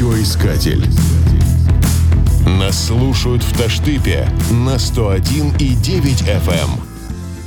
Радиоискатель. Нас слушают в Таштыпе на 101,9 FM.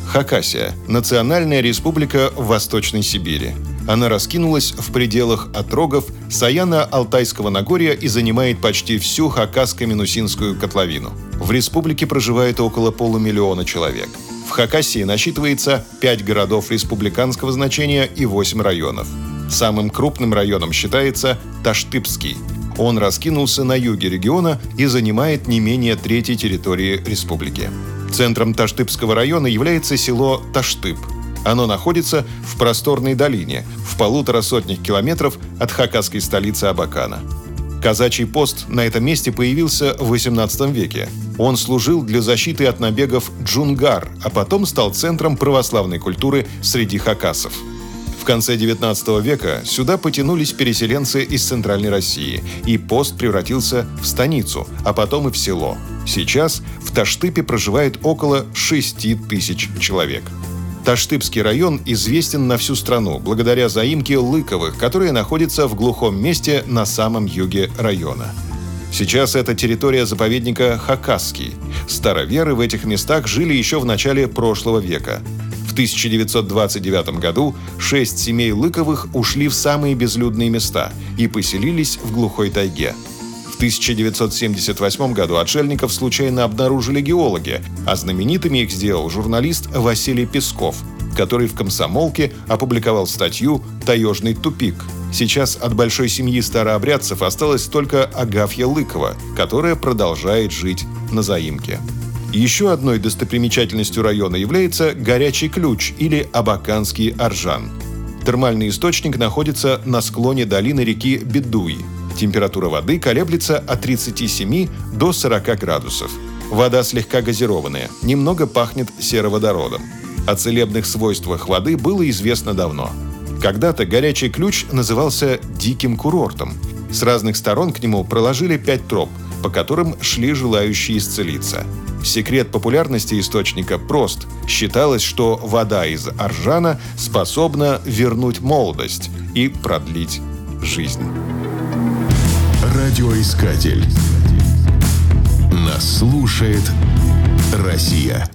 Хакасия – национальная республика Восточной Сибири. Она раскинулась в пределах отрогов Саяна-Алтайского Нагорья и занимает почти всю Хакасско-Минусинскую котловину. В республике проживает около полумиллиона человек. В Хакасии насчитывается 5 городов республиканского значения и 8 районов. Самым крупным районом считается Таштыпский. Он раскинулся на юге региона и занимает не менее трети территории республики. Центром Таштыпского района является село Таштып. Оно находится в просторной долине, в полутора сотнях километров от хакасской столицы Абакана. Казачий пост на этом месте появился в XVIII веке. Он служил для защиты от набегов джунгар, а потом стал центром православной культуры среди хакасов – в конце 19 века сюда потянулись переселенцы из Центральной России, и пост превратился в станицу, а потом и в село. Сейчас в Таштыпе проживает около 6 тысяч человек. Таштыпский район известен на всю страну благодаря заимке Лыковых, которая находится в глухом месте на самом юге района. Сейчас это территория заповедника Хакасский. Староверы в этих местах жили еще в начале прошлого века. В 1929 году шесть семей Лыковых ушли в самые безлюдные места и поселились в глухой тайге. В 1978 году отшельников случайно обнаружили геологи, а знаменитыми их сделал журналист Василий Песков, который в «Комсомолке» опубликовал статью «Таежный тупик». Сейчас от большой семьи старообрядцев осталась только Агафья Лыкова, которая продолжает жить на заимке. Еще одной достопримечательностью района является Горячий Ключ или Абаканский Аржан. Термальный источник находится на склоне долины реки Бедуи. Температура воды колеблется от 37 до 40 градусов. Вода слегка газированная, немного пахнет сероводородом. О целебных свойствах воды было известно давно. Когда-то горячий ключ назывался «диким курортом». С разных сторон к нему проложили пять троп, по которым шли желающие исцелиться – Секрет популярности источника прост. Считалось, что вода из аржана способна вернуть молодость и продлить жизнь. Радиоискатель. Нас слушает Россия.